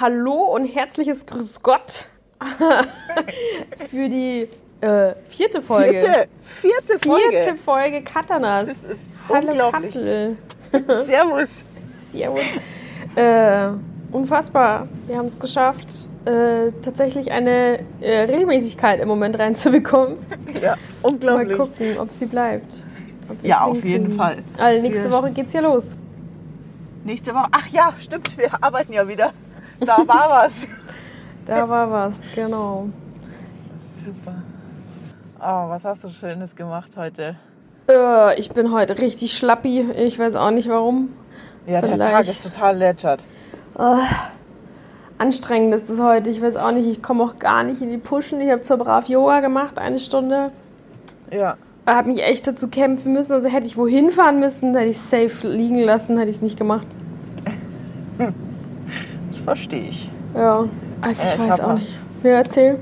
Hallo und herzliches Grüß Gott für die äh, vierte Folge. Vierte, vierte Folge. Vierte Folge Katanas. Das ist Hallo unglaublich. Kattel. Servus. Servus. Äh, unfassbar. Wir haben es geschafft, äh, tatsächlich eine äh, Regelmäßigkeit im Moment reinzubekommen. Ja, Mal unglaublich. gucken, ob sie bleibt. Ob Ja, auf jeden Fall. Also nächste Woche geht's ja los. Nächste Woche. Ach ja, stimmt, wir arbeiten ja wieder. Da war was. Da war was, genau. Super. Oh, was hast du Schönes gemacht heute? Äh, ich bin heute richtig schlappi. Ich weiß auch nicht warum. Ja, der Vielleicht. Tag ist total lätschert. Anstrengend ist es heute. Ich weiß auch nicht. Ich komme auch gar nicht in die Pushen. Ich habe zwar brav Yoga gemacht, eine Stunde. Ja, Habe mich echt dazu kämpfen müssen. Also hätte ich wohin fahren müssen, hätte ich es safe liegen lassen, hätte ich es nicht gemacht. Das verstehe ich. Ja, also ich Äh, ich weiß auch nicht. Wer erzähl?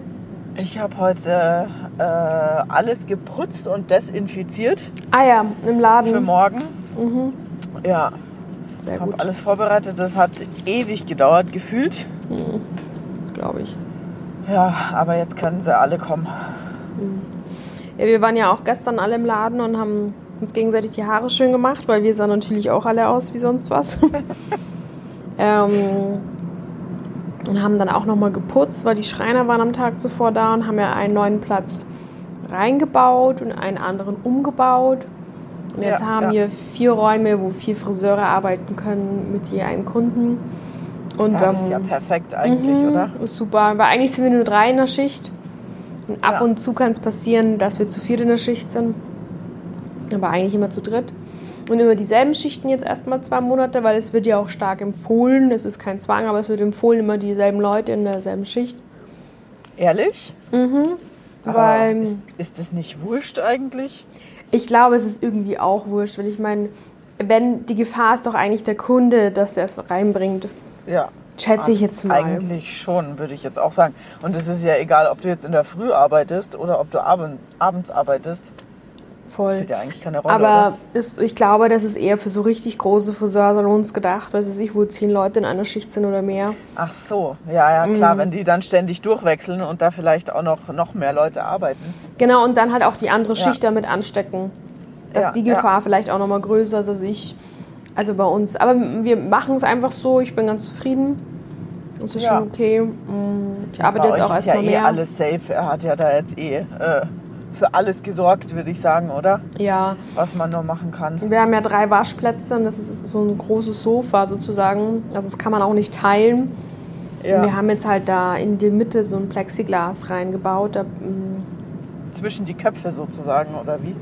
Ich habe heute äh, alles geputzt und desinfiziert Ah ja, im für Laden. morgen. Ja, Sehr habe gut, alles vorbereitet. Das hat ewig gedauert, gefühlt. glaube ich. Ja, aber jetzt können sie alle kommen. Ja, wir waren ja auch gestern alle im Laden und haben uns gegenseitig die Haare schön gemacht, weil wir sahen natürlich auch alle aus wie sonst was. ähm, und haben dann auch nochmal geputzt, weil die Schreiner waren am Tag zuvor da und haben ja einen neuen Platz reingebaut und einen anderen umgebaut. Und jetzt Ja, haben ja. wir vier Räume, wo vier Friseure arbeiten können mit je einem Kunden. Und Ja, das ist ja haben- perfekt eigentlich, Mhm, oder? Ist super. Weil eigentlich sind wir nur drei in der Schicht. Und ab Ja. und zu kann es passieren, dass wir zu viert in der Schicht sind. Aber eigentlich immer zu dritt. Und immer dieselben Schichten jetzt erstmal zwei Monate, weil es wird ja auch stark empfohlen. Das ist kein Zwang, aber es wird empfohlen, immer dieselben Leute in derselben Schicht. Ehrlich? Aber Weil ist, ist das nicht wurscht eigentlich? ich glaube, es ist irgendwie auch wurscht, weil ich meine, wenn die Gefahr ist doch eigentlich der Kunde, dass er es reinbringt. Ja. Schätze ich jetzt mal. Eigentlich schon, würde ich jetzt auch sagen. Und es ist ja egal, ob du jetzt in der Früh arbeitest oder ob du abend, abends arbeitest. Voll. Spielt ja eigentlich keine Rolle. Aber ist, ich glaube, das ist eher für so richtig große Friseursalons gedacht, weiß ich, wo zehn Leute in einer Schicht sind oder mehr. Ach so, ja, ja, klar, Mhm. wenn die dann ständig durchwechseln und da vielleicht auch noch, noch mehr Leute arbeiten. Genau, und dann halt auch die andere Ja. Schicht damit anstecken. Dass Ja, die ja. Gefahr vielleicht auch nochmal größer ist als ich. Also bei uns. Aber wir machen es einfach so, ich bin ganz zufrieden. Das ist Ja. schon okay. Mm, Ich arbeite Bei jetzt auch ist ja erstmal eh mehr. alles safe. Er hat ja da jetzt eh äh, für alles gesorgt, würde ich sagen, oder? Ja, Was man nur machen kann. wir haben ja drei Waschplätze und das ist so ein großes Sofa sozusagen. Also das kann man auch nicht teilen. Ja. wir haben jetzt halt da in die Mitte so ein Plexiglas reingebaut. Da, mm, Zwischen die Köpfe sozusagen, oder wie?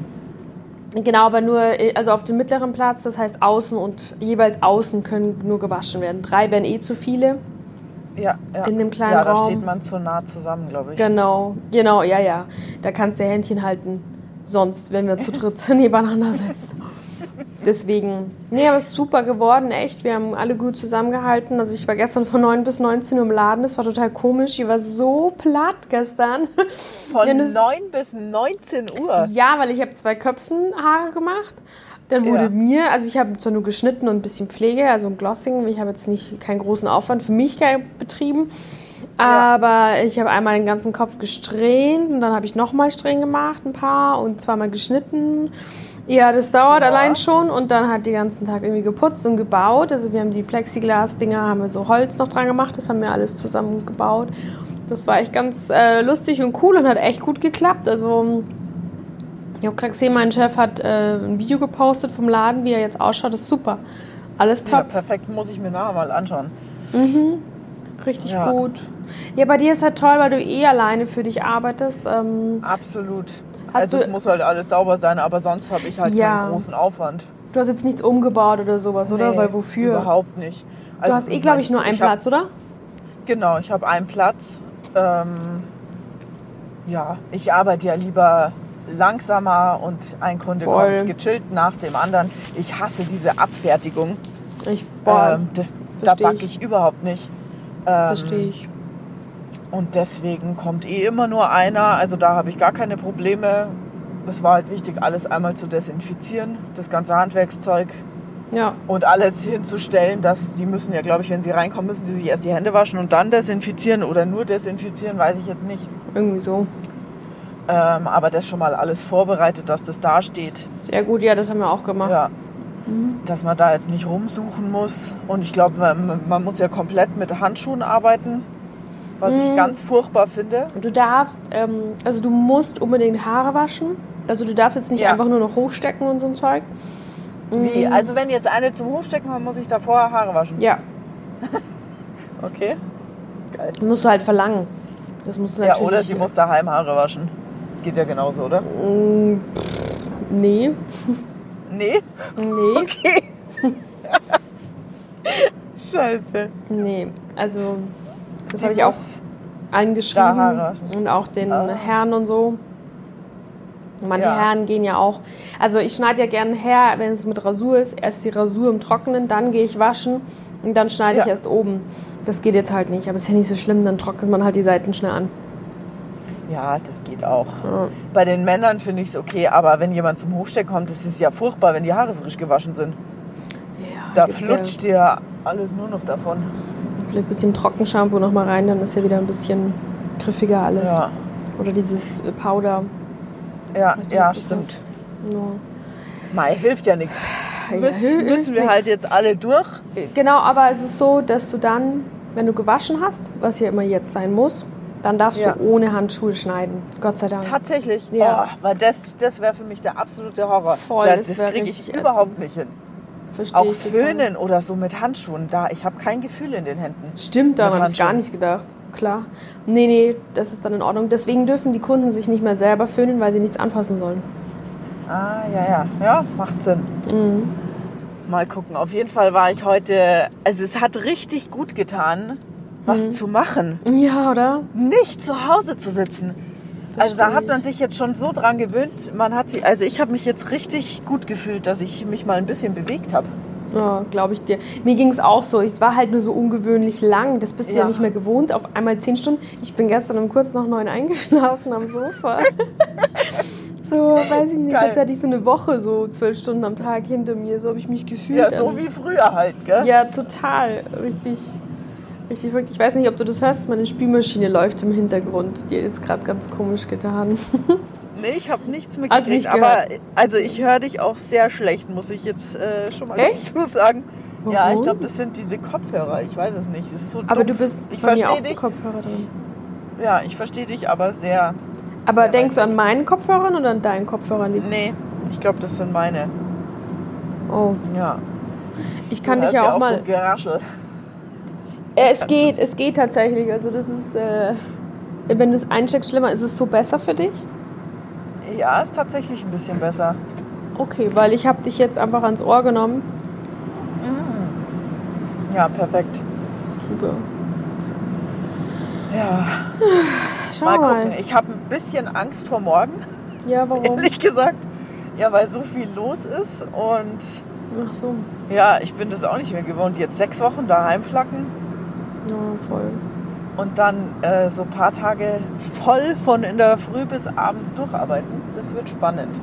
Genau, aber nur, äh, also auf dem mittleren Platz, das heißt außen und jeweils außen können nur gewaschen werden. Drei wären eh zu viele. Ja, ja. In dem kleinen Ja, da Raum. steht man zu nah zusammen, glaube ich. Genau, genau, ja, ja. Da kannst du Händchen halten. Sonst, wenn wir zu dritt nebeneinander sitzen. Deswegen, nee, aber es ist super geworden, echt. Wir haben alle gut zusammengehalten. Also ich war gestern von 9 bis 19 Uhr im Laden. Das war total komisch. Ich war so platt gestern. Von Ja, das- 9 bis 19 Uhr. Ja, weil ich habe zwei Köpfen Haare gemacht. Dann wurde Ja. mir, also ich habe zwar nur geschnitten und ein bisschen Pflege, also ein Glossing. Ich habe jetzt nicht keinen großen Aufwand für mich betrieben. Aber ich habe einmal den ganzen Kopf gesträhnt und dann habe ich nochmal Strähnen gemacht, ein paar und zweimal geschnitten. Ja, das dauert Ja. allein schon und dann hat die ganzen Tag irgendwie geputzt und gebaut. Also wir haben die Plexiglas-Dinger, haben wir so Holz noch dran gemacht, das haben wir alles zusammen gebaut. Das war echt ganz äh, lustig und cool und hat echt gut geklappt. Also ich habe gerade gesehen, mein Chef hat äh, ein Video gepostet vom Laden, wie er jetzt ausschaut. Das ist super. Alles Ja, top. perfekt, muss ich mir nachher mal anschauen. Richtig Ja. gut. Ja, bei dir ist halt toll, weil du eh alleine für dich arbeitest. Ähm, Absolut. Also du- es muss halt alles sauber sein, aber sonst habe ich halt Ja. keinen großen Aufwand. du hast jetzt nichts umgebaut oder sowas, oder? Nee, Weil wofür? Überhaupt nicht. Du Also, hast eh, glaube ich, nur einen hab- Platz, oder? Genau, ich habe einen Platz. Ähm, ja, ich arbeite ja lieber langsamer und ein Kunde Voll. kommt gechillt nach dem anderen. Ich hasse diese Abfertigung. Ich, boah, Ähm, das, da backe ich. ich überhaupt nicht. Ähm, verstehe ich. Und deswegen kommt eh immer nur einer. Also da habe ich gar keine Probleme. Es war halt wichtig, alles einmal zu desinfizieren, das ganze Handwerkszeug. Ja. und alles hinzustellen, dass die müssen ja, glaube ich, wenn sie reinkommen, müssen sie sich erst die Hände waschen und dann desinfizieren oder nur desinfizieren, weiß ich jetzt nicht. Irgendwie so. Ähm, aber das schon mal alles vorbereitet, dass das da steht. Sehr gut, ja, das haben wir auch gemacht. Ja. Dass man da jetzt nicht rumsuchen muss. Und ich glaube, man, man muss ja komplett mit Handschuhen arbeiten, was ich Mhm. ganz furchtbar finde. Du darfst, ähm, also du musst unbedingt Haare waschen. Also du darfst jetzt nicht Ja. einfach nur noch hochstecken und so ein Zeug. Wie? Mhm. Also wenn jetzt eine zum Hochstecken kommt, muss ich davor Haare waschen. Ja, Okay. Geil. musst du halt verlangen. Das musst du Ja, natürlich. oder sie muss daheim Haare waschen. Das geht ja genauso, oder? Mm, Nee, Nee? nee, Okay. Scheiße. nee. Also das habe ich auch muss- allen Da geschrieben Haare waschen. und auch den Ah. Herren und so. Manche Ja. Herren gehen ja auch. Also ich schneide ja gerne her, wenn es mit Rasur ist, erst die Rasur im Trockenen, dann gehe ich waschen und dann schneide ich Ja. erst oben. Das geht jetzt halt nicht, aber ist ja nicht so schlimm, dann trocknet man halt die Seiten schnell an. Ja, das geht auch. Ja. Bei den Männern finde ich es okay, aber wenn jemand zum Hochstecken kommt, das ist ja furchtbar, wenn die Haare frisch gewaschen sind. Ja, Da flutscht dir alles nur noch davon. Ja, vielleicht ein bisschen Trockenshampoo noch mal rein, dann ist ja wieder ein bisschen griffiger alles. Ja, Oder dieses äh, Powder. ja, ja stimmt. Ja. Mai hilft ja nichts. Ja, Müssen, müssen wir nix. halt jetzt alle durch. Genau, aber es ist so, dass du dann, wenn du gewaschen hast, was ja immer jetzt sein muss, dann darfst Ja. du ohne Handschuhe schneiden. Gott sei Dank. Tatsächlich. Ja. Oh, weil das, das wäre für mich der absolute Horror. Voll, da, das das kriege ich überhaupt ätzend. nicht hin. Verstehe Auch. Föhnen oder so mit Handschuhen, da ich habe kein Gefühl in den Händen. Stimmt, daran habe ich gar nicht gedacht. Klar. Nee, nee, das ist dann in Ordnung. Deswegen dürfen die Kunden sich nicht mehr selber föhnen, weil sie nichts anfassen sollen. Ah, ja, ja. Ja, macht Sinn. Mhm. Mal gucken. Auf jeden Fall war ich heute, also es hat richtig gut getan, was Mhm. zu machen. Ja, oder? Nicht zu Hause zu sitzen. Also da hat man ich. sich jetzt schon so dran gewöhnt. Man hat sich, also ich habe mich jetzt richtig gut gefühlt, dass ich mich mal ein bisschen bewegt habe. Ja, glaube ich dir. Mir ging es auch so. Ich war halt nur so ungewöhnlich lang. Das bist du ja. Ja. nicht mehr gewohnt. Auf einmal zehn Stunden. Ich bin gestern um kurz nach neun eingeschlafen am Sofa. so, weiß ich nicht. Geil. Als hätte ich so eine Woche, so zwölf Stunden am Tag hinter mir. So habe ich mich gefühlt. Ja, so dann. wie früher halt, gell? Ja, total. Richtig, richtig verrückt. Ich weiß nicht, ob du das hörst. Meine Spülmaschine läuft im Hintergrund. Die hat jetzt gerade ganz komisch getan. Nee, ich habe nichts mitgekriegt. nicht aber also ich höre dich auch sehr schlecht, muss ich jetzt äh, schon mal Echt? dazu sagen. Ja, ich Warum? glaube, das sind diese Kopfhörer. Ich weiß es nicht. Das ist so Aber dumpf. du bist ich bei mir auch dich. Kopfhörer drin. Ja, ich verstehe dich, aber sehr. Aber Sehr denkst du an meinen Kopfhörern oder an deinen Kopfhörern? lieb? Nee, ich glaube, das sind meine. Oh, Ja. ich kann Du dich ja auch So mal. Äh, es geht, es geht tatsächlich. Also das ist, äh, wenn du es einsteckst, schlimmer. Ist es so besser für dich? Ja, ist tatsächlich ein bisschen besser. Okay, weil ich habe dich jetzt einfach ans Ohr genommen. Ja, perfekt. Super. Ja, Schau mal mal. gucken. Ich habe ein bisschen Angst vor morgen, Ja, warum? ehrlich gesagt. Ja, weil so viel los ist und Ach so. ja, ich bin das auch nicht mehr gewohnt. Jetzt sechs Wochen daheim flacken Ja, voll. und dann äh, so ein paar Tage voll von in der Früh bis abends durcharbeiten. Das wird spannend.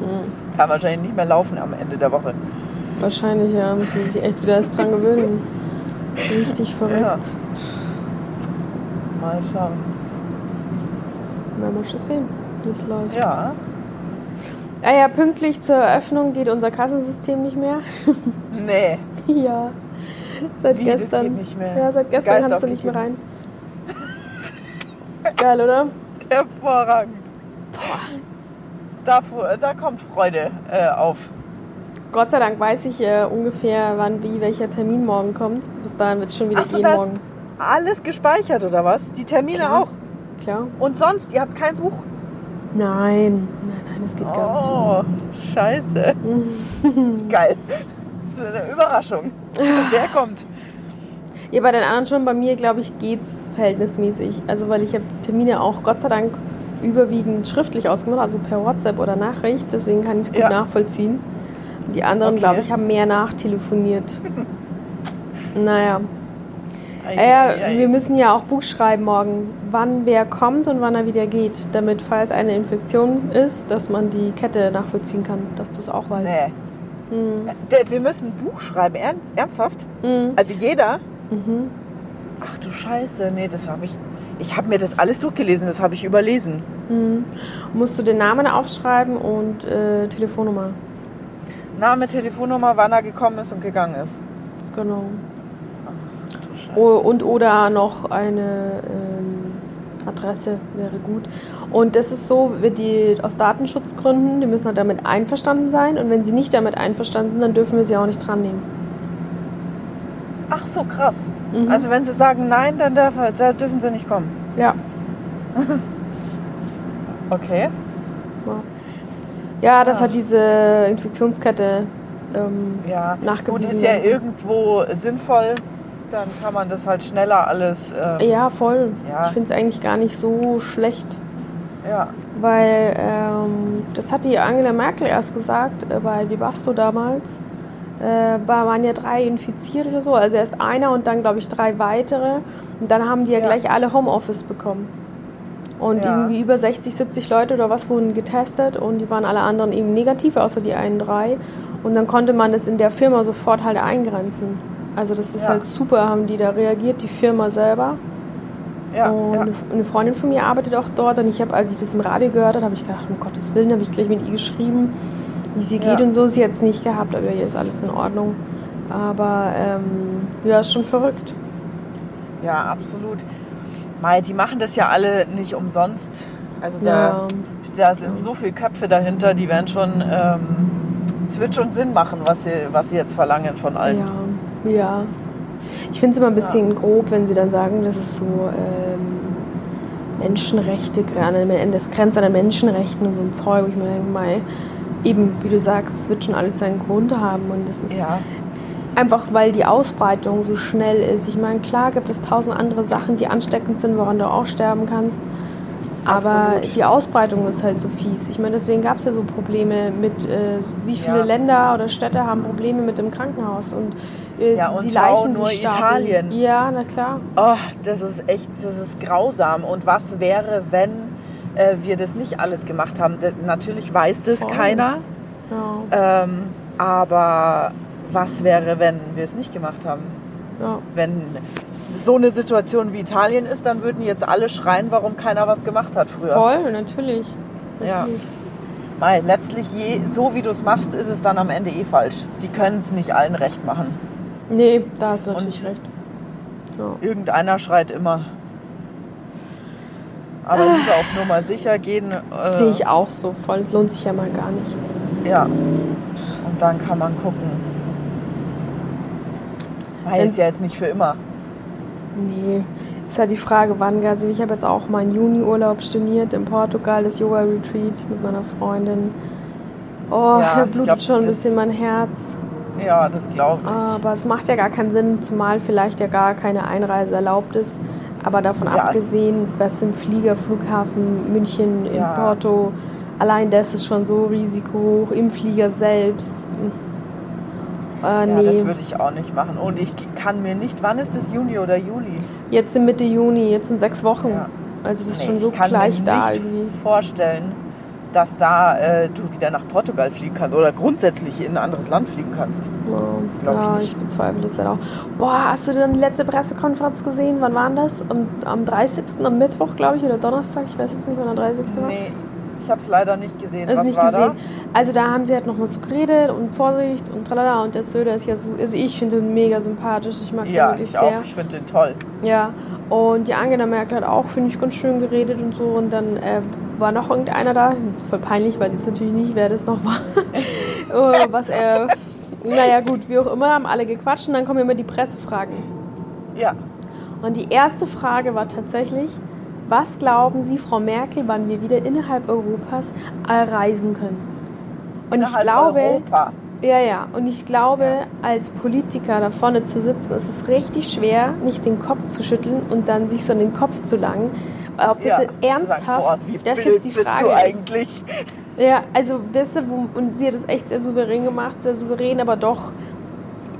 Hm. Kann wahrscheinlich nicht mehr laufen am Ende der Woche. Wahrscheinlich, ja. Muss man sich echt wieder erst dran gewöhnen. Richtig verrückt. Ja. Mal schauen. Man muss schon sehen, wie es läuft. Ja, Ah ja, pünktlich zur Eröffnung geht unser Kassensystem nicht mehr. nee. ja. Seit Wie, das gestern. geht nicht mehr? Ja, seit gestern kannst du nicht mehr rein. Geil, oder? Hervorragend. Da, fu- da kommt Freude äh, auf. Gott sei Dank weiß ich äh, ungefähr, wann, wie, welcher Termin morgen kommt. Bis dahin wird es schon wieder Ach so, gehen das- morgen. Alles gespeichert oder was? Die Termine Klar. auch. Klar. Und sonst, ihr habt kein Buch? Nein, nein, nein, das geht gar Oh, scheiße. Geil. Das ist eine Überraschung. Der kommt. Ja, bei den anderen schon, bei mir, glaube ich, geht's verhältnismäßig. Also, weil ich habe die Termine auch Gott sei Dank überwiegend schriftlich ausgemacht, also per WhatsApp oder Nachricht. Deswegen kann ich es gut Ja. nachvollziehen. Die anderen, Okay. glaube ich, haben mehr nachtelefoniert. naja. Ei, ei, ei. wir müssen ja auch Buch schreiben morgen, wann wer kommt und wann er wieder geht, damit, falls eine Infektion ist, dass man die Kette nachvollziehen kann, dass du es auch weißt. Nee. Mhm. Der, wir müssen ein Buch schreiben, ernst, ernsthaft? Mhm. Also jeder? Mhm. Ach du Scheiße, nee, das habe ich. Ich habe mir das alles durchgelesen, das habe ich überlesen. Mhm. Musst du den Namen aufschreiben und äh, Telefonnummer. Name, Telefonnummer, wann er gekommen ist und gegangen ist. Genau. Ach du Scheiße. Und oder noch eine ähm, Adresse wäre gut. Und das ist so, die aus Datenschutzgründen, die müssen halt damit einverstanden sein. Und wenn sie nicht damit einverstanden sind, dann dürfen wir sie auch nicht dran nehmen. Ach so, krass. Mhm. Also wenn sie sagen nein, dann darf, da dürfen sie nicht kommen. Ja. Okay. Ja, das Ah. hat diese Infektionskette ähm, Ja. Gut, nachgewiesen. ist ja irgendwo sinnvoll, dann kann man das halt schneller alles. ähm, ja, voll. Ja. Ich finde es eigentlich gar nicht so schlecht. ja. Weil ähm, das hat die Angela Merkel erst gesagt äh, bei Vibasto damals. Äh, war, waren ja drei infiziert oder so. Also erst einer und dann, glaube ich, drei weitere. Und dann haben die ja, Ja. gleich alle Homeoffice bekommen. Und Ja. irgendwie über 60, 70 Leute oder was wurden getestet und die waren alle anderen eben negativ, außer die einen drei. Und dann konnte man das in der Firma sofort halt eingrenzen. Also das ist Ja. halt super, haben die da reagiert, die Firma selber. Ja, Und ja. eine- Freundin von mir arbeitet auch dort und ich habe, als ich das im Radio gehört habe, habe ich gedacht, um Gottes Willen, habe ich gleich mit ihr geschrieben, wie sie Ja. geht und so. Sie hat es nicht gehabt, aber hier ist alles in Ordnung. Aber ähm, ja, ist schon verrückt. ja, absolut. Mei, die machen das ja alle nicht umsonst. Also da, Ja, da sind so viele Köpfe dahinter, die werden schon. Ähm, es wird schon Sinn machen, was sie, was sie jetzt verlangen von allen. Ja, ja. Ich finde es immer ein bisschen grob, wenn sie dann sagen, das ist so ähm, Menschenrechte, gerade das grenzt an den Menschenrechten und so ein Zeug. Ich denke, mei, eben, wie du sagst, es wird schon alles seinen Grund haben und das ist Ja, Einfach weil die Ausbreitung so schnell ist. Ich meine, klar gibt es tausend andere Sachen, die ansteckend sind, woran du auch sterben kannst. Aber Absolut. die Ausbreitung ist halt so fies. Ich meine, deswegen gab es ja so Probleme mit, äh, wie viele Ja. Länder oder Städte haben Probleme mit dem Krankenhaus und äh, Ja, die und schau Leichen nur sich. Italien. Ja, na klar. oh, das ist echt, das ist grausam. Und was wäre, wenn äh, wir das nicht alles gemacht haben? Das, natürlich weiß das Voll. keiner. Ja, Ähm, aber was wäre, wenn wir es nicht gemacht haben? ja. Wenn so eine Situation wie Italien ist, dann würden jetzt alle schreien, warum keiner was gemacht hat früher. Voll, natürlich. Ja. natürlich. Mei, letztlich, je, so wie du es machst, ist es dann am Ende eh falsch. Die können es nicht allen recht machen. Nee, da hast du natürlich Und- recht. Ja. Irgendeiner schreit immer. Aber lieber auf Nummer sicher gehen. Äh, Sehe ich auch so voll. Es lohnt sich ja mal gar nicht. Ja. Und dann kann man gucken. Wenn's- ist ja jetzt nicht für immer. Nee, ist halt die Frage, wann. Also ich habe jetzt auch meinen Juni-Urlaub storniert in Portugal, das Yoga-Retreat mit meiner Freundin. Oh, Ja, da blutet glaub, schon ein bisschen mein Herz. Ja, das glaube ich. Aber es macht ja gar keinen Sinn, zumal vielleicht ja gar keine Einreise erlaubt ist. Aber davon Ja. abgesehen, was im Flieger, Flughafen München, in Ja. Porto, allein das ist schon so risikohoch, im Flieger selbst. Äh, Ja, nee, das würde ich auch nicht machen. Und ich kann mir nicht, wann ist das Juni oder Juli? jetzt in Mitte Juni, jetzt in sechs Wochen. Ja. Also das ist Nee, schon so ich kann gleich mir da nicht irgendwie. vorstellen, dass da äh, du wieder nach Portugal fliegen kannst oder grundsätzlich in ein anderes Land fliegen kannst. Ja, glaub ich ja, nicht. ich bezweifle das leider auch. Boah, hast du denn die letzte Pressekonferenz gesehen? Wann war das? Am, am 30. am Mittwoch, glaube ich, oder Donnerstag? Ich weiß jetzt nicht, wann der 30. war. Nee, ich habe es leider nicht gesehen. Also Was nicht war gesehen. Also da haben sie halt nochmal so geredet und Vorsicht und tralala und der Söder ist ja so, also ich finde ihn mega sympathisch, ich mag da? den Ja, wirklich ich sehr. auch. Ich finde den toll. Ja, und die Angela Merkel hat auch, finde ich, ganz schön geredet und so. Und dann äh, war noch irgendeiner da, voll peinlich, ich jetzt natürlich nicht, wer das noch war. Äh, Was er, naja gut, wie auch immer, haben alle gequatscht und dann kommen immer die Pressefragen. Ja. Und die erste Frage war tatsächlich, was glauben Sie, Frau Merkel, wann wir wieder innerhalb Europas reisen können? Und Innerhalb ich glaube, Europa. ja, ja. Und ich glaube, als Politiker da vorne zu sitzen, ist es richtig schwer, nicht den Kopf zu schütteln und dann sich so an den Kopf zu langen. Ob das Ja, ernsthaft, sagen, boah, wie das blöd jetzt die bist Frage du ist. eigentlich? Ja, also, du, wo, und sie hat das echt sehr souverän gemacht, sehr souverän, aber doch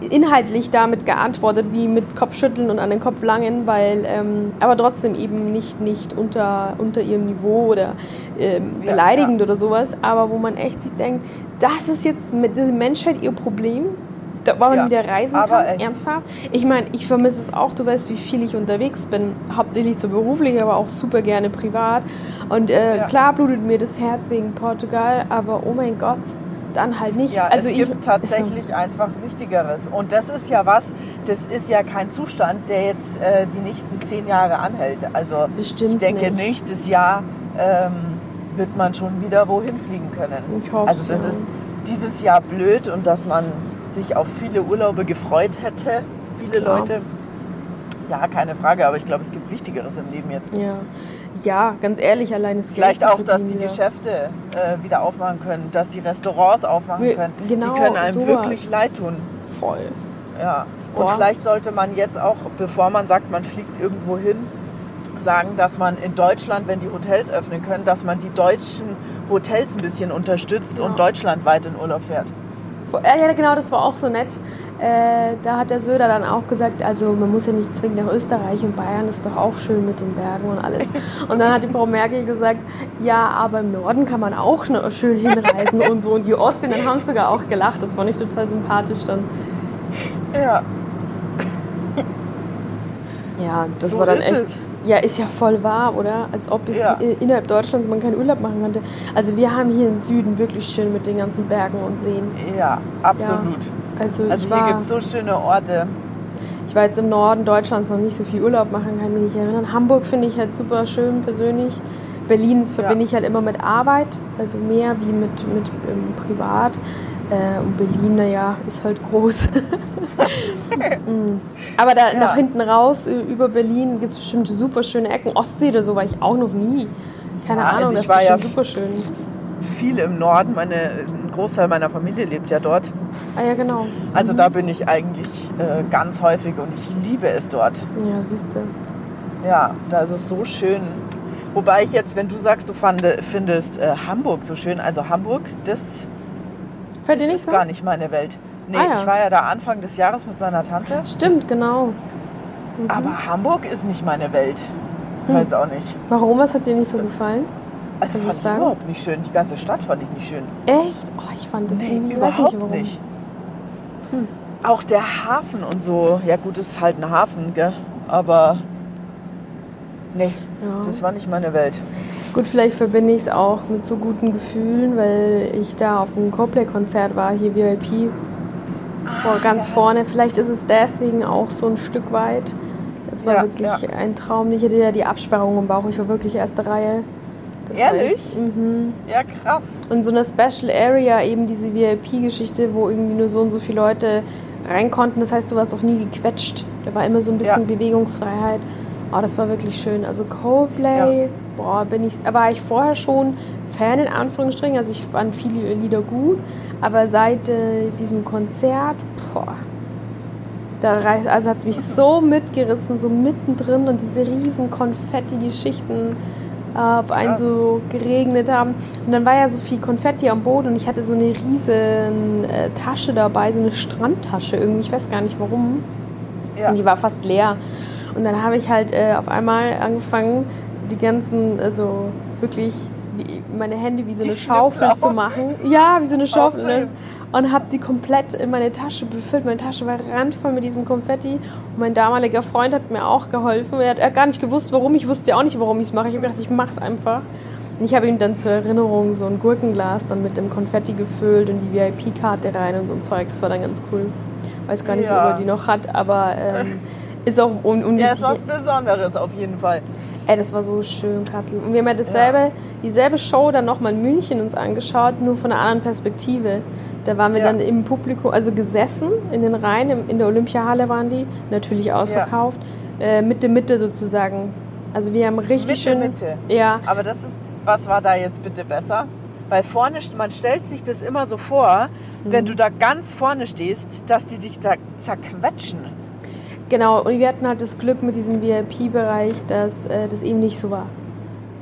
inhaltlich damit geantwortet, wie mit Kopfschütteln und an den Kopf langen, weil, ähm, aber trotzdem eben nicht, nicht unter, unter ihrem Niveau oder ähm, Ja, beleidigend ja. oder sowas, aber wo man echt sich denkt, das ist jetzt mit der Menschheit ihr Problem. Da war man Ja, wieder reisen aber kann, echt. ernsthaft. Ich meine, ich vermisse es auch, du weißt, wie viel ich unterwegs bin, hauptsächlich so beruflich, aber auch super gerne privat. Und äh, Ja. klar blutet mir das Herz wegen Portugal, aber oh mein Gott, dann halt nicht. Ja, also es ich, gibt tatsächlich einfach Wichtigeres. Und das ist ja was, das ist ja kein Zustand, der jetzt äh, die nächsten zehn Jahre anhält. Also Bestimmt ich denke, nicht. nächstes Jahr ähm, wird man schon wieder wohin fliegen können. Ich hoffe Also das ja. ist dieses Jahr blöd und dass man sich auf viele Urlaube gefreut hätte, viele Klar. Leute. Ja, keine Frage, aber ich glaube, es gibt Wichtigeres im Leben jetzt. Ja. Ja, ganz ehrlich, allein das Vielleicht auch, dass die wieder. Geschäfte äh, wieder aufmachen können, dass die Restaurants aufmachen Wir- können. genau, die können einem sowas. wirklich leid tun. Voll. Ja. Und Boah. vielleicht sollte man jetzt auch, bevor man sagt, man fliegt irgendwo hin, sagen, dass man in Deutschland, wenn die Hotels öffnen können, dass man die deutschen Hotels ein bisschen unterstützt Ja. und deutschlandweit in Urlaub fährt. Ja, ja, genau, das war auch so nett. Äh, da hat der Söder dann auch gesagt, also man muss ja nicht zwingend nach Österreich und Bayern ist doch auch schön mit den Bergen und alles. Und dann hat die Frau Merkel gesagt, ja, aber im Norden kann man auch schön hinreisen und so. Und die Ostinnen haben sogar auch gelacht. Das fand ich total sympathisch dann. Ja. Ja, das So war dann echt. es. Ja, ist ja voll wahr, oder? Als ob jetzt Ja. innerhalb Deutschlands man keinen Urlaub machen könnte. Also wir haben hier im Süden wirklich schön mit den ganzen Bergen und Seen. Ja, absolut. Also, Also ich, hier gibt es so schöne Orte. ich war jetzt im Norden Deutschlands noch nicht so viel Urlaub machen, kann mich nicht erinnern. Hamburg finde ich halt super schön persönlich. Berlin das Ja. verbinde ich halt immer mit Arbeit, also mehr wie mit, mit ähm, privat. Äh, und Berlin, naja, ist halt groß. Mm. Aber da Ja. nach hinten raus, über Berlin, gibt es bestimmt super schöne Ecken. Ostsee oder so war ich auch noch nie. Keine Ja, also Ahnung, ich das ist war ja- super schön. Viel im Norden. Meine, ein Großteil meiner Familie lebt ja dort. Ah ja, genau. Also da bin ich eigentlich äh, ganz häufig und ich liebe es dort. Ja, siehst du. Ja, da ist es so schön. Wobei ich jetzt, wenn du sagst, du fande, findest äh, Hamburg so schön, also Hamburg, das, Fällt dir das nicht ist so? gar nicht meine Welt. Nee, Ah, ja. ich war ja da Anfang des Jahres mit meiner Tante, Stimmt, genau. Mhm. aber Hamburg ist nicht meine Welt. Hm. Weiß auch nicht. Warum? Was hat dir nicht so gefallen? Also fand ich sagen? überhaupt nicht schön. Die ganze Stadt fand ich nicht schön. Echt? Oh, ich fand das Nee, irgendwie, ich überhaupt nicht nicht. Hm. Auch der Hafen und so. Ja gut, ist halt ein Hafen, gell? Aber nee, Ja. das war nicht meine Welt. Gut, vielleicht verbinde ich es auch mit so guten Gefühlen, weil ich da auf einem Coldplay-Konzert war, hier VIP, vor, ganz ja. vorne. Vielleicht ist es deswegen auch so ein Stück weit. Es war Ja, wirklich ja. ein Traum. Ich hatte ja die Absperrung im Bauch. Ich war wirklich erste Reihe. Das Ehrlich? echt- Mhm. Ja, krass. Und so eine Special Area, eben diese VIP-Geschichte, wo irgendwie nur so und so viele Leute rein konnten. Das heißt, du warst auch nie gequetscht. Da war immer so ein bisschen Ja. Bewegungsfreiheit. Oh, das war wirklich schön. Also Coldplay, boah, bin ich, war ich vorher schon Fan in Anführungsstrichen. Also ich fand viele Lieder gut, aber seit äh, diesem Konzert, boah, da reiß, also hat es mich so mitgerissen, so mittendrin und diese riesen Konfetti-Geschichten äh, auf einen Krass. so geregnet haben. Und dann war ja so viel Konfetti am Boden und ich hatte so eine riesen äh, Tasche dabei, so eine Strandtasche irgendwie, ich weiß gar nicht warum. Ja. Und die war fast leer. Und dann habe ich halt äh, auf einmal angefangen, die ganzen, also wirklich wie, meine Hände wie so Die eine Schaufel Schnipsel zu auf- machen. Ja, wie so eine Schaufel. Aufzuheben. Und habe die komplett in meine Tasche befüllt. Meine Tasche war randvoll mit diesem Konfetti. Und mein damaliger Freund hat mir auch geholfen. Er hat, gar nicht gewusst, warum. Ich wusste ja auch nicht, warum ich es mache. Ich habe gedacht, ich mache es einfach. Und ich habe ihm dann zur Erinnerung so ein Gurkenglas dann mit dem Konfetti gefüllt und die VIP-Karte rein und so ein Zeug. Das war dann ganz cool. Weiß gar nicht, Ja. ob er die noch hat, aber ähm, ist auch un Ja, unwichtig. ist was Besonderes auf jeden Fall. Ey, das war so schön, Kattel. Und wir haben ja dasselbe, dieselbe Show dann nochmal in München uns angeschaut, nur von einer anderen Perspektive. Da waren wir Ja. dann im Publikum, also gesessen in den Reihen, in der Olympiahalle waren die, natürlich ausverkauft, äh, Mitte, Mitte sozusagen. Also wir haben richtig Mitte, schön... Mitte. Ja, Aber das ist, was war da jetzt bitte besser? Weil vorne, man stellt sich das immer so vor, wenn Mhm. du da ganz vorne stehst, dass die dich da zerquetschen. Genau. Und wir hatten halt das Glück mit diesem VIP-Bereich, dass äh, das eben nicht so war.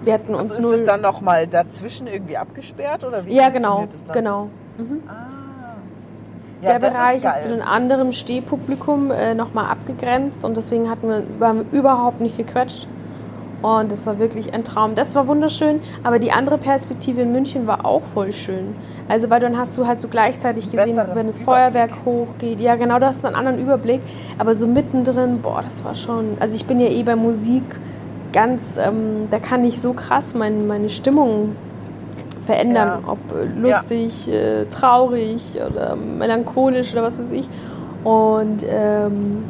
Wir hatten uns Also ist es dann nochmal dazwischen irgendwie abgesperrt oder wie ja, genau, das dann? genau. Mhm. Ah. Ja, der das ist Bereich ist, geil. zu einem anderen Stehpublikum äh, nochmal abgegrenzt und deswegen hatten wir, waren wir überhaupt nicht gequetscht. Und das war wirklich ein Traum. Das war wunderschön, aber die andere Perspektive in München war auch voll schön. Also, weil dann hast du halt so gleichzeitig gesehen, Besseren wenn das Überblick. Feuerwerk hochgeht. Ja, genau, du hast einen anderen Überblick. Aber so mittendrin, boah, das war schon. Also, ich bin ja eh bei Musik ganz, ähm, da kann ich so krass mein, meine Stimmung verändern. Ja. Ob äh, lustig, äh, traurig oder melancholisch oder was weiß ich. Und ähm,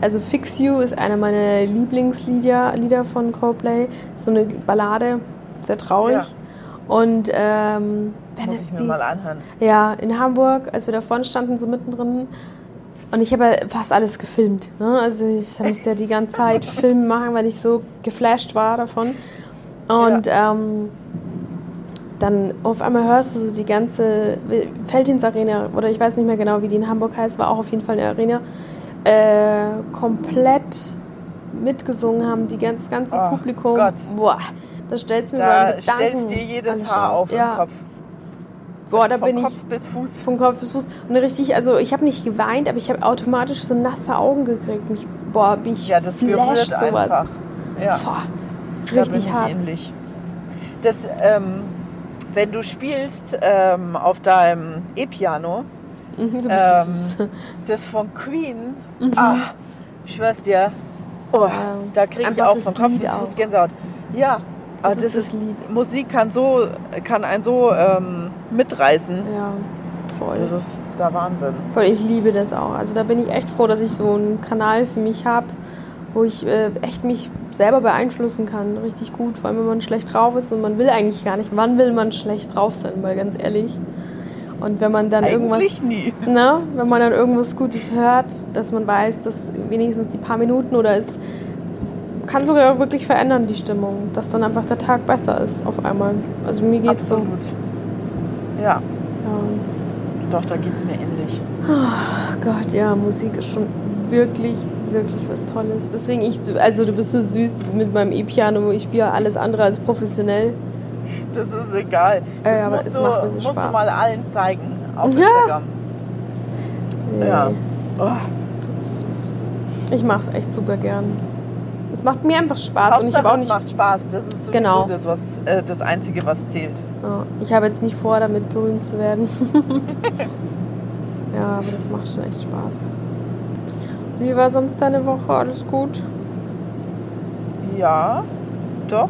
also Fix You ist einer meiner Lieblingslieder Lieder von Coldplay. So eine Ballade, sehr traurig. Ja. Und ähm, wenn Muss es ich mir die, mal anhören. ja, in Hamburg, als wir da vorne standen, so mittendrin. Und ich habe ja fast alles gefilmt. Ne? Also ich musste ja die ganze Zeit Film machen, weil ich so geflasht war davon. Und ähm, dann auf einmal hörst du so die ganze Feldins Arena, oder ich weiß nicht mehr genau, wie die in Hamburg heißt, war auch auf jeden Fall eine Arena, äh, komplett mitgesungen haben, die ganz, das ganze Oh Publikum. Gott. Boah, da stellst du mir Da stellst dir jedes Haar auf. ja. Kopf. Boah, da Vom bin ich Kopf bis Fuß. von Kopf bis Fuß. Und richtig, also ich habe nicht geweint, aber ich habe automatisch so nasse Augen gekriegt. Mich, boah, bin ich Ja, das flasht sowas. einfach. Ja, Boah, da richtig ich hart. ähnlich. Das, ähm, wenn du spielst ähm, auf deinem E-Piano, Mhm, du bist Ähm, das von Queen, ah, ich schwör's dir, oh, da kriege ich auch von Kopf bis. Fuß Gänsehaut. Ja, Das aber ist das Lied. Musik kann so, kann einen so ähm, mitreißen. Ja, voll. Das ist der Wahnsinn. voll. Ich liebe das auch. Also da bin ich echt froh, dass ich so einen Kanal für mich habe, wo ich äh, echt mich selber beeinflussen kann. Richtig gut. Vor allem, wenn man schlecht drauf ist und man will eigentlich gar nicht. Wann will man schlecht drauf sein, mal ganz ehrlich. Und wenn man dann Eigentlich irgendwas. nie. Ne, wenn man dann irgendwas Gutes hört, dass man weiß, dass wenigstens die paar Minuten oder es kann sogar wirklich verändern, die Stimmung, dass dann einfach der Tag besser ist auf einmal. Also mir geht's so. Absolut. Ja, Ja. doch, da geht's mir ähnlich. Ach Gott, ja, Musik ist schon wirklich, wirklich was Tolles. Deswegen ich, also du bist so süß mit meinem E-Piano, ich spiele alles andere als professionell. Das ist egal. Das aber musst, es du, so musst du mal allen zeigen. Auf Ja. Instagram. Ja. Oh, bist süß. Ich mach's echt super gern. Es macht mir einfach Spaß und ich Hauptsache, habe auch es nicht. macht Spaß. Das ist Genau. das, was, äh, das Einzige, was zählt. Ja, ich habe jetzt nicht vor, damit berühmt zu werden. ja, aber das macht schon echt Spaß. Wie war sonst deine Woche? Alles gut? Ja, doch.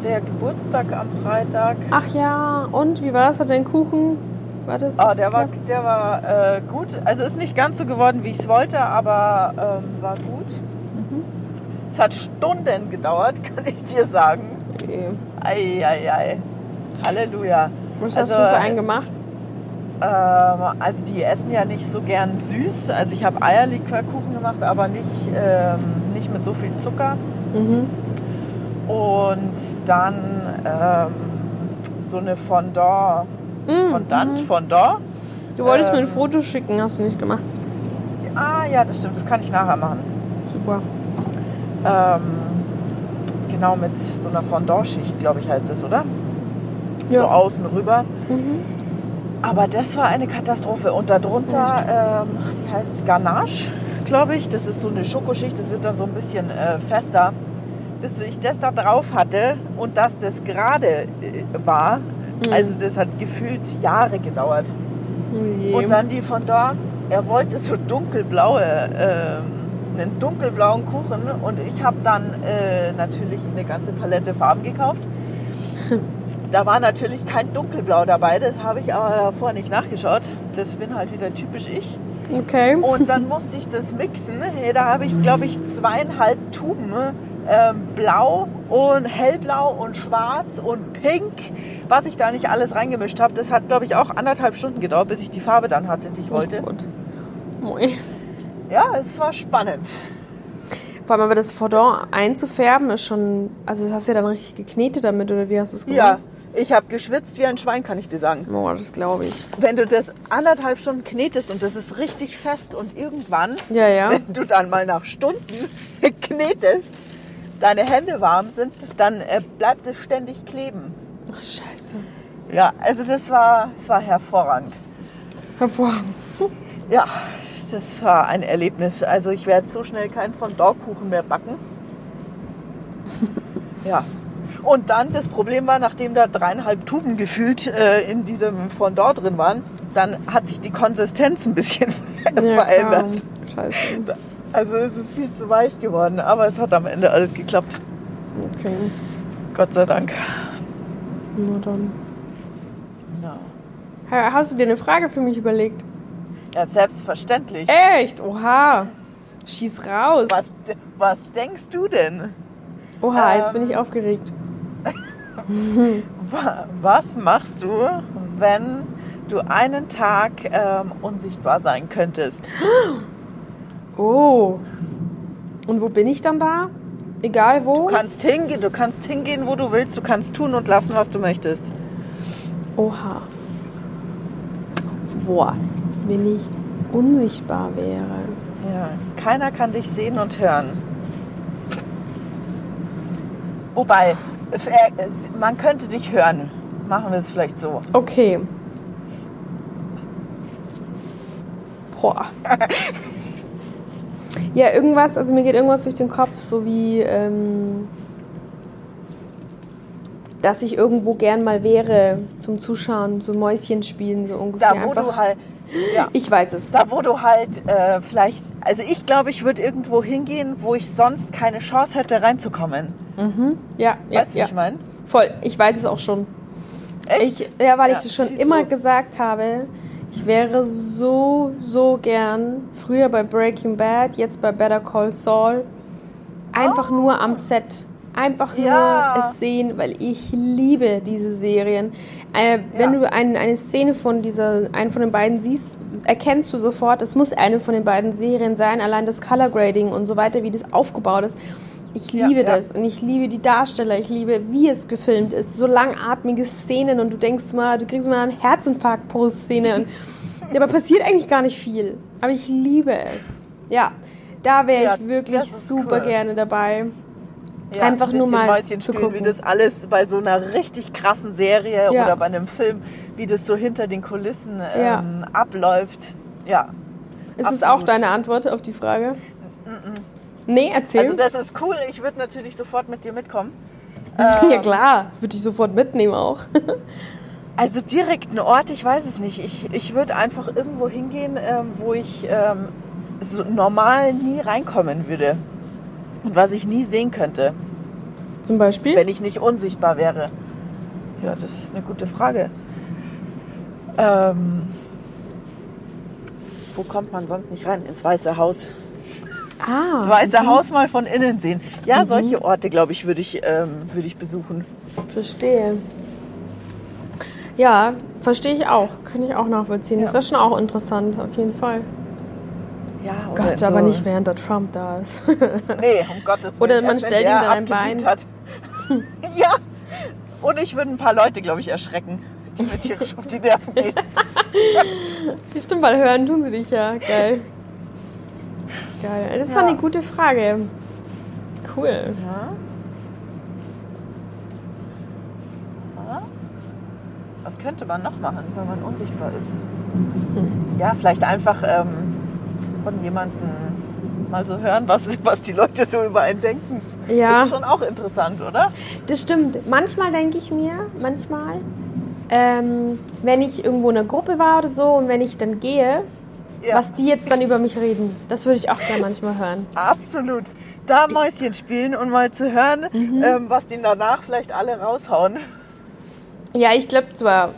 Der Geburtstag am Freitag. Ach ja, und wie war es? Hat dein Kuchen? War das? Ah, der war, der war äh, gut. Also ist nicht ganz so geworden, wie ich es wollte, aber ähm, war gut. Mhm. Es hat Stunden gedauert, kann ich dir sagen. Okay. Ei, ei, ei. Halleluja. Was Also, hast du für einen gemacht? Ähm, also die essen ja nicht so gern süß. Also ich habe Eierlikörkuchen gemacht, aber nicht, ähm, nicht mit so viel Zucker. Mhm. Und dann ähm, so eine Fondant, Mhm. Fondant, Fondant. Du wolltest mir ein ähm, Foto schicken, hast du nicht gemacht. Ah ja, das stimmt, das kann ich nachher machen. Super. Ähm, genau mit so einer Fondant-Schicht, glaube ich, heißt es, oder? Ja. So außen rüber. Mhm. Aber das war eine Katastrophe. Und darunter, ähm, wie heißt es, Ganache, glaube ich. Das ist so eine Schokoschicht, das wird dann so ein bisschen äh, fester. Bis ich das da drauf hatte und dass das gerade äh, war, Mhm. also das hat gefühlt Jahre gedauert. Je. Und dann die von da, er wollte so dunkelblaue, ähm, einen dunkelblauen Kuchen und ich habe dann äh, natürlich eine ganze Palette Farben gekauft. Da war natürlich kein dunkelblau dabei, das habe ich aber davor nicht nachgeschaut. Das bin halt wieder typisch ich. Okay. Und dann musste ich das mixen. Hey, da habe ich, glaube ich, zweieinhalb Tuben ähm, blau und hellblau und schwarz und pink, was ich da nicht alles reingemischt habe. Das hat, glaube ich, auch anderthalb Stunden gedauert, bis ich die Farbe dann hatte, die ich wollte. Oh Gott. Moi. Ja, es war spannend. Vor allem aber das Fondant einzufärben ist schon. Also das hast du ja dann richtig geknetet damit, oder wie hast du es Ja, gemacht? ich habe geschwitzt wie ein Schwein, kann ich dir sagen. Oh, das glaube ich. Wenn du das anderthalb Stunden knetest und das ist richtig fest und irgendwann, Ja, ja. wenn du dann mal nach Stunden knetest, deine Hände warm sind, dann äh, bleibt es ständig kleben. Ach, scheiße. Ja, also das war, das war hervorragend. Hervorragend. Ja, das war ein Erlebnis. Also ich werde so schnell keinen von Dorkuchen mehr backen. Ja. Und dann das Problem war, nachdem da dreieinhalb Tuben gefühlt äh, in diesem Fondant drin waren, dann hat sich die Konsistenz ein bisschen verändert. Scheiße. Also es ist viel zu weich geworden, aber es hat am Ende alles geklappt. Okay. Gott sei Dank. Na dann. Ja, Ha- Hast du dir eine Frage für mich überlegt? ja selbstverständlich. Echt? Oha. Schieß raus. Was, was denkst du denn? Oha, jetzt bin Ähm. ich aufgeregt. Wa- Was machst du, wenn du einen Tag ähm, unsichtbar sein könntest? Oh. Und wo bin ich dann da? Egal wo? Du kannst hingehen, du kannst hingehen, wo du willst, du kannst tun und lassen, was du möchtest. Oha. Boah, wenn ich unsichtbar wäre. Ja, keiner kann dich sehen und hören. Wobei, äh, man könnte dich hören. Machen wir es vielleicht so. Okay. Boah. ja, irgendwas, also mir geht irgendwas durch den Kopf, so wie, ähm, dass ich irgendwo gern mal wäre zum Zuschauen, so Mäuschen spielen, so ungefähr. Da, wo Einfach, du halt, ja, ich weiß es. da, wo du halt äh, vielleicht, also ich glaube, ich würde irgendwo hingehen, wo ich sonst keine Chance hätte, reinzukommen. Mhm. Ja, ja, weißt du, ja. ich meine? Voll, ich weiß es auch schon. Echt? Ich, ja, weil Ja, ich das schon immer los. gesagt habe, ich wäre so, so gern, früher bei Breaking Bad, jetzt bei Better Call Saul, einfach nur am Set. Einfach nur Oh. Ja. es sehen, weil ich liebe diese Serien. Äh, wenn Ja. du ein, eine Szene von dieser, einen von den beiden siehst, erkennst du sofort, es muss eine von den beiden Serien sein, allein das Color Grading und so weiter, wie das aufgebaut ist. Ich liebe ja. das und ich liebe die Darsteller, ich liebe, wie es gefilmt ist. So langatmige Szenen und du denkst mal, du kriegst mal einen Herzinfarkt pro Szene. Und, aber passiert eigentlich gar nicht viel. Aber ich liebe es. Ja, da wäre Ja, ich wirklich super cool. gerne dabei. Ja, Einfach ein nur mal Mäuschen zu spielen, wie gucken. das alles bei so einer richtig krassen Serie oder bei einem Film, wie das so hinter den Kulissen ähm, abläuft. Ja, Ist das Absolut. auch deine Antwort auf die Frage? Nee, erzähl. also das ist cool. Ich würde natürlich sofort mit dir mitkommen. ja Ähm, klar, würde ich sofort mitnehmen auch. Also direkt ein Ort, ich weiß es nicht. Ich, ich würde einfach irgendwo hingehen, ähm, wo ich ähm, so normal nie reinkommen würde. Und was ich nie sehen könnte, Zum Beispiel? wenn ich nicht unsichtbar wäre. Ja, das ist eine gute Frage. Ähm, wo kommt man sonst nicht rein? Ins Weiße Haus. Ah, Das Weiße Haus mal von innen sehen. Ja, solche Orte, glaube ich, würde ich, ähm, würde ich besuchen. verstehe. Ja, verstehe ich auch. Kann ich auch nachvollziehen. Das Ja. wäre schon auch interessant, auf jeden Fall. Ja, Gott, so- aber nicht während der Trump da ist. Nee, um Gottes Willen. Oder man stellt ihm dann ein Bein. Hat. ja. Und ich würde ein paar Leute, glaube ich, erschrecken, die mir tierisch auf die Nerven gehen. Stimmt, weil hören tun sie dich ja. Geil. Geil. Das war Ja. eine gute Frage. Cool. Ja. Was könnte man noch machen, wenn man unsichtbar ist? Ja, vielleicht einfach ähm, von jemandem mal so hören, was, was die Leute so über einen denken. Ja. Das ist schon auch interessant, oder? Das stimmt. Manchmal denke ich mir, manchmal, ähm, wenn ich irgendwo in einer Gruppe war oder so und wenn ich dann gehe, Ja. was die jetzt dann über mich reden, das würde ich auch gerne manchmal hören. Absolut. Da Mäuschen spielen und mal zu hören, Mhm. ähm, was die danach vielleicht alle raushauen. Ja, ich glaube zwar,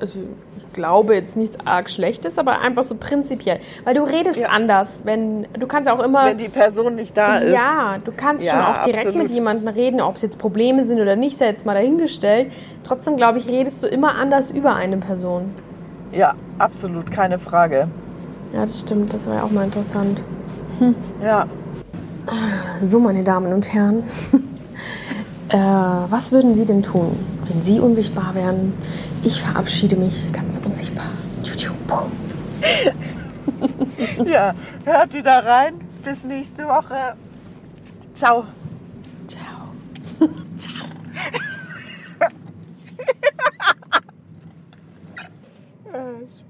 also ich glaube jetzt nichts arg Schlechtes, aber einfach so prinzipiell. Weil du redest Ja. anders, wenn du kannst auch immer. Wenn die Person nicht da ist. Ja, du kannst schon Ja, auch direkt absolut. mit jemandem reden, ob es jetzt Probleme sind oder nicht, sei jetzt mal dahingestellt. Trotzdem, glaube ich, redest du immer anders über eine Person. Ja, absolut, keine Frage. Ja, das stimmt, das wäre auch mal interessant. Ja. So, meine Damen und Herren, äh, was würden Sie denn tun, wenn Sie unsichtbar wären? Ich verabschiede mich ganz unsichtbar. Ja, hört wieder rein. Bis nächste Woche. Ciao. Ciao.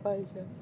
abspeichern.